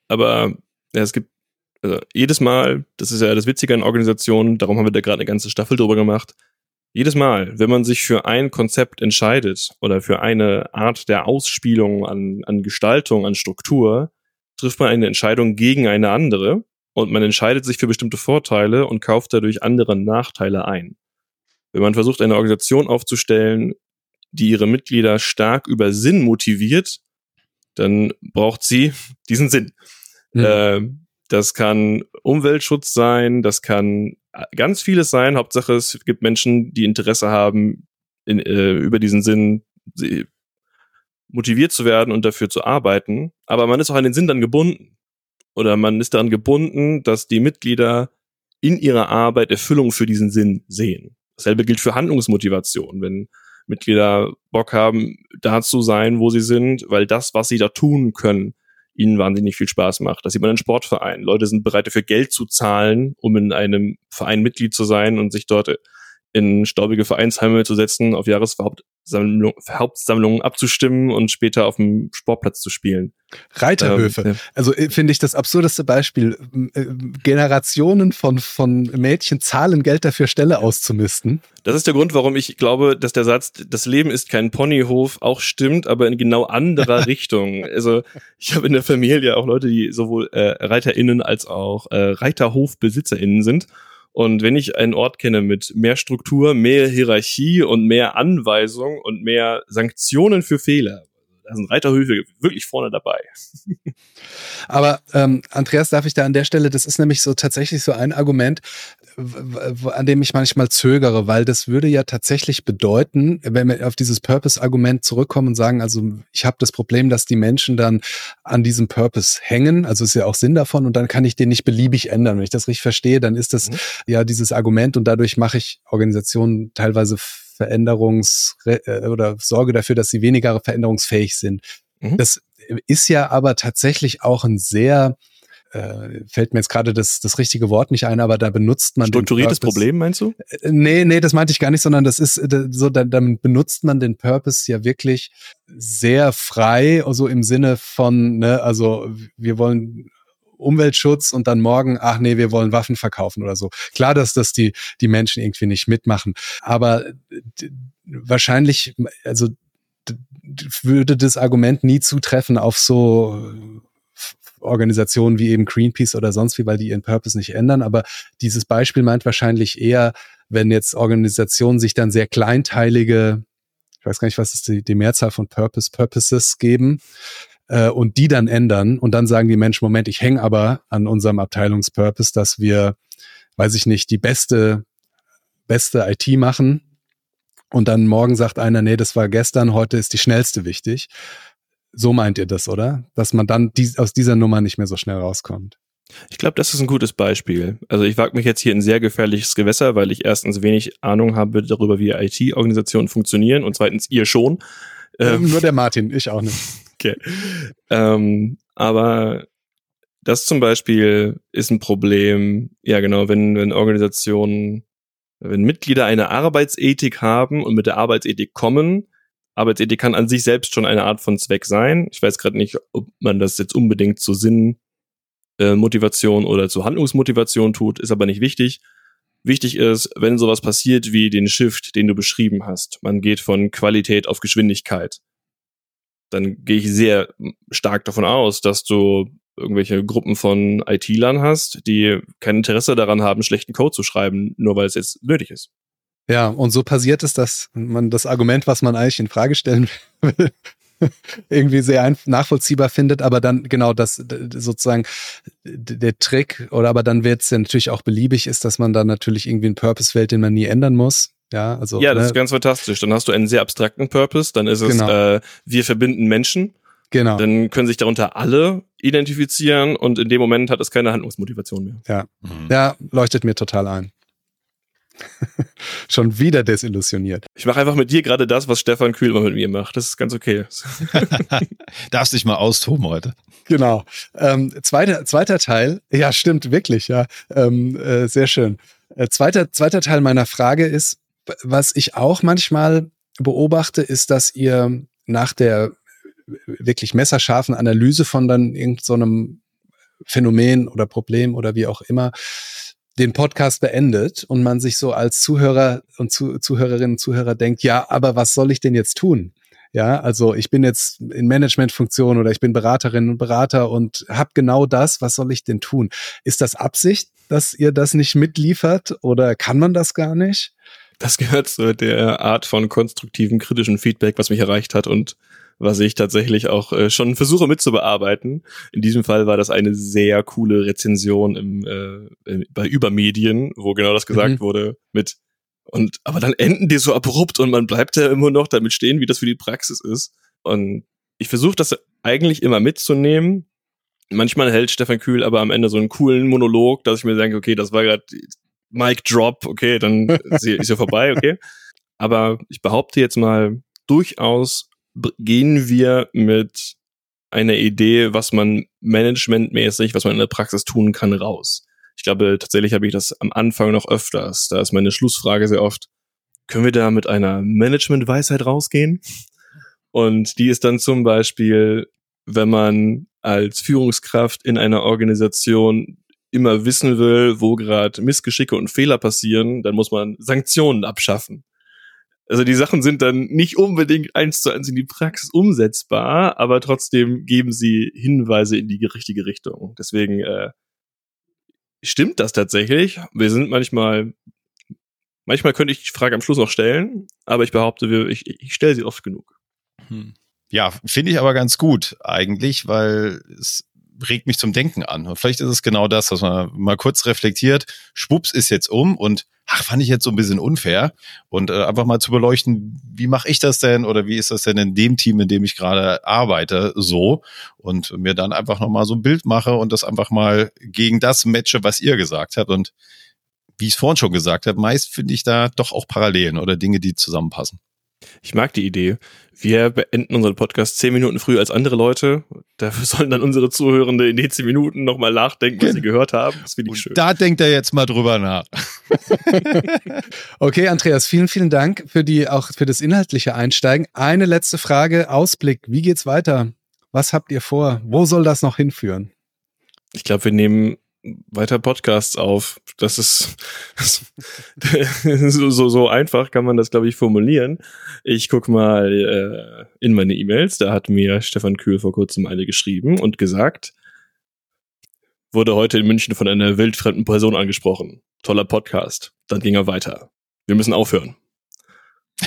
aber ja, es gibt also jedes Mal, das ist ja das Witzige an Organisationen, darum haben wir da gerade eine ganze Staffel drüber gemacht, Jedes Mal, wenn man sich für ein Konzept entscheidet oder für eine Art der Ausspielung an, an Gestaltung, an Struktur, trifft man eine Entscheidung gegen eine andere und man entscheidet sich für bestimmte Vorteile und kauft dadurch andere Nachteile ein. Wenn man versucht, eine Organisation aufzustellen, die ihre Mitglieder stark über Sinn motiviert, dann braucht sie diesen Sinn. Mhm. Äh, das kann Umweltschutz sein, das kann ganz vieles sein. Hauptsache, es gibt Menschen, die Interesse haben, in, äh, über diesen Sinn motiviert zu werden und dafür zu arbeiten. Aber man ist auch an den Sinn dann gebunden. Oder man ist daran gebunden, dass die Mitglieder in ihrer Arbeit Erfüllung für diesen Sinn sehen. Dasselbe gilt für Handlungsmotivation. Wenn Mitglieder Bock haben, da zu sein, wo sie sind, weil das, was sie da tun können, ihnen wahnsinnig viel Spaß macht. Das sieht man in Sportvereinen. Leute sind bereit dafür Geld zu zahlen, um in einem Verein Mitglied zu sein und sich dort in staubige Vereinsheime zu setzen, auf Jahreshauptsammlungen abzustimmen und später auf dem Sportplatz zu spielen. Reiterhöfe. Ähm, ja. Also äh, finde ich das absurdeste Beispiel. Äh, Generationen von, von Mädchen zahlen Geld dafür, Stelle auszumisten. Das ist der Grund, warum ich glaube, dass der Satz, das Leben ist kein Ponyhof, auch stimmt, aber in genau anderer Richtung. Also ich habe in der Familie auch Leute, die sowohl äh, ReiterInnen als auch äh, ReiterhofbesitzerInnen sind. Und wenn ich einen Ort kenne mit mehr Struktur, mehr Hierarchie und mehr Anweisung und mehr Sanktionen für Fehler, da sind Reiterhöfe wirklich vorne dabei. Aber ähm, Andreas, darf ich da an der Stelle, das ist nämlich so tatsächlich so ein Argument, an dem ich manchmal zögere, weil das würde ja tatsächlich bedeuten, wenn wir auf dieses Purpose-Argument zurückkommen und sagen, also ich habe das Problem, dass die Menschen dann an diesem Purpose hängen, also ist ja auch Sinn davon und dann kann ich den nicht beliebig ändern. Wenn ich das richtig verstehe, dann ist das mhm. ja dieses Argument und dadurch mache ich Organisationen teilweise Veränderungs- äh, oder sorge dafür, dass sie weniger veränderungsfähig sind. Mhm. Das ist ja aber tatsächlich auch ein sehr äh, fällt mir jetzt gerade das, das richtige Wort nicht ein, aber da benutzt man strukturiertes Problem, meinst du? Äh, nee, nee, das meinte ich gar nicht, sondern das ist so, dann, dann benutzt man den Purpose ja wirklich sehr frei, so also im Sinne von, ne, also wir wollen Umweltschutz und dann morgen, ach nee, wir wollen Waffen verkaufen oder so. Klar, dass das die, die Menschen irgendwie nicht mitmachen. Aber wahrscheinlich, also würde das Argument nie zutreffen auf so Organisationen wie eben Greenpeace oder sonst wie, weil die ihren Purpose nicht ändern. Aber dieses Beispiel meint wahrscheinlich eher, wenn jetzt Organisationen sich dann sehr kleinteilige, ich weiß gar nicht, was ist die, die Mehrzahl von Purpose, Purposes geben, äh, und die dann ändern und dann sagen die Menschen, Moment, ich hänge aber an unserem Abteilungspurpose, dass wir, weiß ich nicht, die beste, beste IT machen. Und dann morgen sagt einer, nee, das war gestern, heute ist die schnellste wichtig. So meint ihr das, oder? Dass man dann die, aus dieser Nummer nicht mehr so schnell rauskommt. Ich glaube, das ist ein gutes Beispiel. Also ich wage mich jetzt hier in sehr gefährliches Gewässer, weil ich erstens wenig Ahnung habe darüber, wie IT-Organisationen funktionieren und zweitens ihr schon. Ähm, Nur der Martin, ich auch nicht. Okay. Ähm, aber das zum Beispiel ist ein Problem, ja genau, wenn, wenn Organisationen, wenn Mitglieder eine Arbeitsethik haben und mit der Arbeitsethik kommen, Arbeitsethik kann an sich selbst schon eine Art von Zweck sein. Ich weiß gerade nicht, ob man das jetzt unbedingt zur Sinnmotivation äh, oder zur Handlungsmotivation tut, ist aber nicht wichtig. Wichtig ist, wenn sowas passiert wie den Shift, den du beschrieben hast, man geht von Qualität auf Geschwindigkeit, dann gehe ich sehr stark davon aus, dass du irgendwelche Gruppen von IT-Lern hast, die kein Interesse daran haben, schlechten Code zu schreiben, nur weil es jetzt nötig ist. Ja, und so passiert es, dass man das Argument, was man eigentlich in Frage stellen will, irgendwie sehr nachvollziehbar findet, aber dann genau das sozusagen der Trick oder aber dann wird es ja natürlich auch beliebig ist, dass man dann natürlich irgendwie einen Purpose wählt, den man nie ändern muss. Ja, also. Ja, das ne? ist ganz fantastisch. Dann hast du einen sehr abstrakten Purpose, dann ist es, genau. äh, wir verbinden Menschen. Genau. Dann können sich darunter alle identifizieren und in dem Moment hat es keine Handlungsmotivation mehr. Ja, mhm. ja leuchtet mir total ein. Schon wieder desillusioniert. Ich mache einfach mit dir gerade das, was Stefan Kühl immer mit mir macht. Das ist ganz okay. Darfst dich mal austoben heute. Genau. Ähm, zweiter, zweiter Teil. Ja, stimmt, wirklich, ja. Ähm, äh, sehr schön. Äh, zweiter, zweiter Teil meiner Frage ist, was ich auch manchmal beobachte, ist, dass ihr nach der wirklich messerscharfen Analyse von dann irgendeinem so Phänomen oder Problem oder wie auch immer den Podcast beendet und man sich so als Zuhörer und Zu Zuhörerinnen und Zuhörer denkt, ja, aber was soll ich denn jetzt tun? Ja, also ich bin jetzt in Managementfunktion oder ich bin Beraterin und Berater und habe genau das. Was soll ich denn tun? Ist das Absicht, dass ihr das nicht mitliefert oder kann man das gar nicht? Das gehört zu der Art von konstruktiven, kritischen Feedback, was mich erreicht hat und was ich tatsächlich auch äh, schon versuche mitzubearbeiten. In diesem Fall war das eine sehr coole Rezension im, äh, bei Übermedien, wo genau das gesagt mhm. wurde mit und aber dann enden die so abrupt und man bleibt ja immer noch damit stehen, wie das für die Praxis ist. Und ich versuche das eigentlich immer mitzunehmen. Manchmal hält Stefan Kühl aber am Ende so einen coolen Monolog, dass ich mir denke, okay, das war gerade Mic Drop, okay, dann ist ja vorbei, okay. Aber ich behaupte jetzt mal, durchaus gehen wir mit einer Idee, was man managementmäßig, was man in der Praxis tun kann, raus. Ich glaube, tatsächlich habe ich das am Anfang noch öfters. Da ist meine Schlussfrage sehr oft, können wir da mit einer Management-Weisheit rausgehen? Und die ist dann zum Beispiel, wenn man als Führungskraft in einer Organisation immer wissen will, wo gerade Missgeschicke und Fehler passieren, dann muss man Sanktionen abschaffen. Also die Sachen sind dann nicht unbedingt eins zu eins in die Praxis umsetzbar, aber trotzdem geben sie Hinweise in die richtige Richtung. Deswegen äh, stimmt das tatsächlich. Wir sind manchmal, manchmal könnte ich die Frage am Schluss noch stellen, aber ich behaupte, ich, ich stelle sie oft genug. Hm. Ja, finde ich aber ganz gut eigentlich, weil es regt mich zum Denken an. Und vielleicht ist es genau das, dass man mal kurz reflektiert, schwupps ist jetzt um und ach, fand ich jetzt so ein bisschen unfair. Und äh, einfach mal zu beleuchten, wie mache ich das denn oder wie ist das denn in dem Team, in dem ich gerade arbeite, so. Und mir dann einfach nochmal so ein Bild mache und das einfach mal gegen das matche, was ihr gesagt habt. Und wie ich es vorhin schon gesagt habe, meist finde ich da doch auch Parallelen oder Dinge, die zusammenpassen. Ich mag die Idee. Wir beenden unseren Podcast zehn Minuten früher als andere Leute. Dafür sollen dann unsere Zuhörende in den zehn Minuten nochmal nachdenken, was sie gehört haben. Das finde ich schön. Da denkt er jetzt mal drüber nach. okay, Andreas, vielen, vielen Dank für die, auch für das inhaltliche Einsteigen. Eine letzte Frage, Ausblick. Wie geht's weiter? Was habt ihr vor? Wo soll das noch hinführen? Ich glaube, wir nehmen weiter Podcasts auf. Das ist so, so, so einfach kann man das, glaube ich, formulieren. Ich guck mal äh, in meine E-Mails. Da hat mir Stefan Kühl vor kurzem eine geschrieben und gesagt, wurde heute in München von einer wildfremden Person angesprochen. Toller Podcast. Dann ging er weiter. Wir müssen aufhören.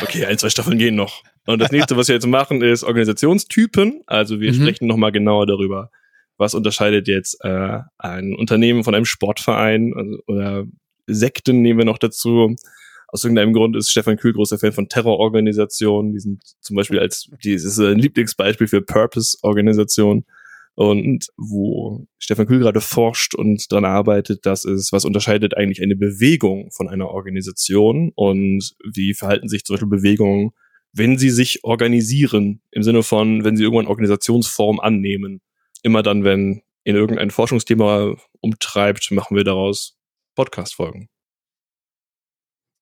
Okay, ein, zwei Staffeln gehen noch. Und das nächste, was wir jetzt machen, ist Organisationstypen. Also wir mhm. sprechen nochmal genauer darüber, was unterscheidet jetzt äh, ein Unternehmen von einem Sportverein also, oder Sekten nehmen wir noch dazu. Aus irgendeinem Grund ist Stefan Kühl großer Fan von Terrororganisationen. Die sind zum Beispiel als, dieses ein Lieblingsbeispiel für Purpose-Organisationen. Und wo Stefan Kühl gerade forscht und dran arbeitet, das ist, was unterscheidet eigentlich eine Bewegung von einer Organisation und wie verhalten sich zum Beispiel Bewegungen, wenn sie sich organisieren, im Sinne von, wenn sie irgendwann Organisationsform annehmen immer dann, wenn in irgendein Forschungsthema umtreibt, machen wir daraus Podcast-Folgen.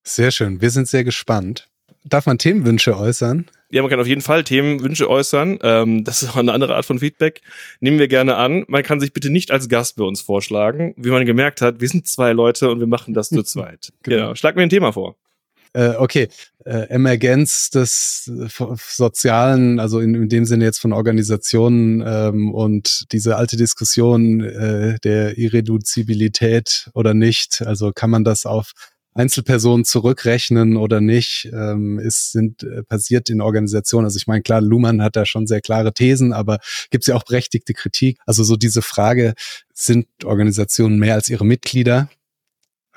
Sehr schön. Wir sind sehr gespannt. Darf man Themenwünsche äußern? Ja, man kann auf jeden Fall Themenwünsche äußern. Ähm, das ist auch eine andere Art von Feedback. Nehmen wir gerne an. Man kann sich bitte nicht als Gast bei uns vorschlagen. Wie man gemerkt hat, wir sind zwei Leute und wir machen das zu zweit. genau. genau. Schlag mir ein Thema vor. Äh, okay, äh, Emergenz des äh, Sozialen, also in, in, dem Sinne jetzt von Organisationen ähm, und diese alte Diskussion äh, der Irreduzibilität oder nicht, also kann man das auf Einzelpersonen zurückrechnen oder nicht, ähm, ist, sind äh, passiert in Organisationen. Also ich meine, klar, Luhmann hat da schon sehr klare Thesen, aber gibt es ja auch berechtigte Kritik. Also so diese Frage, sind Organisationen mehr als ihre Mitglieder?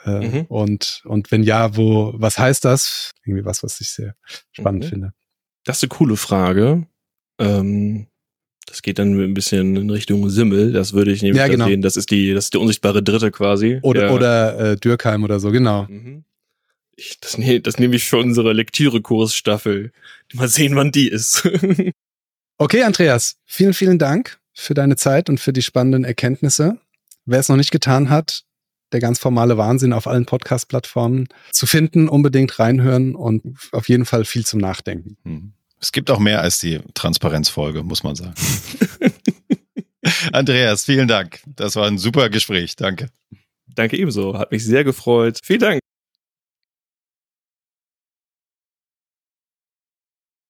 Äh, mhm. Und, und wenn ja, wo, was heißt das? Irgendwie was, was ich sehr spannend mhm. finde. Das ist eine coole Frage. Ähm, das geht dann ein bisschen in Richtung Simmel. Das würde ich nämlich ja, genau. sehen. Das ist die, das ist die unsichtbare Dritte quasi. Oder, ja. oder äh, Dürkheim oder so, genau. Mhm. Ich, das, ne, das nehme ich für unsere Lektüre-Kursstaffel. Mal sehen, wann die ist. okay, Andreas, vielen, vielen Dank für deine Zeit und für die spannenden Erkenntnisse. Wer es noch nicht getan hat, der ganz formale Wahnsinn auf allen Podcast-Plattformen zu finden. Unbedingt reinhören und auf jeden Fall viel zum Nachdenken. Hm. Es gibt auch mehr als die Transparenzfolge, muss man sagen. Andreas, vielen Dank. Das war ein super Gespräch. Danke. Danke ebenso. Hat mich sehr gefreut. Vielen Dank.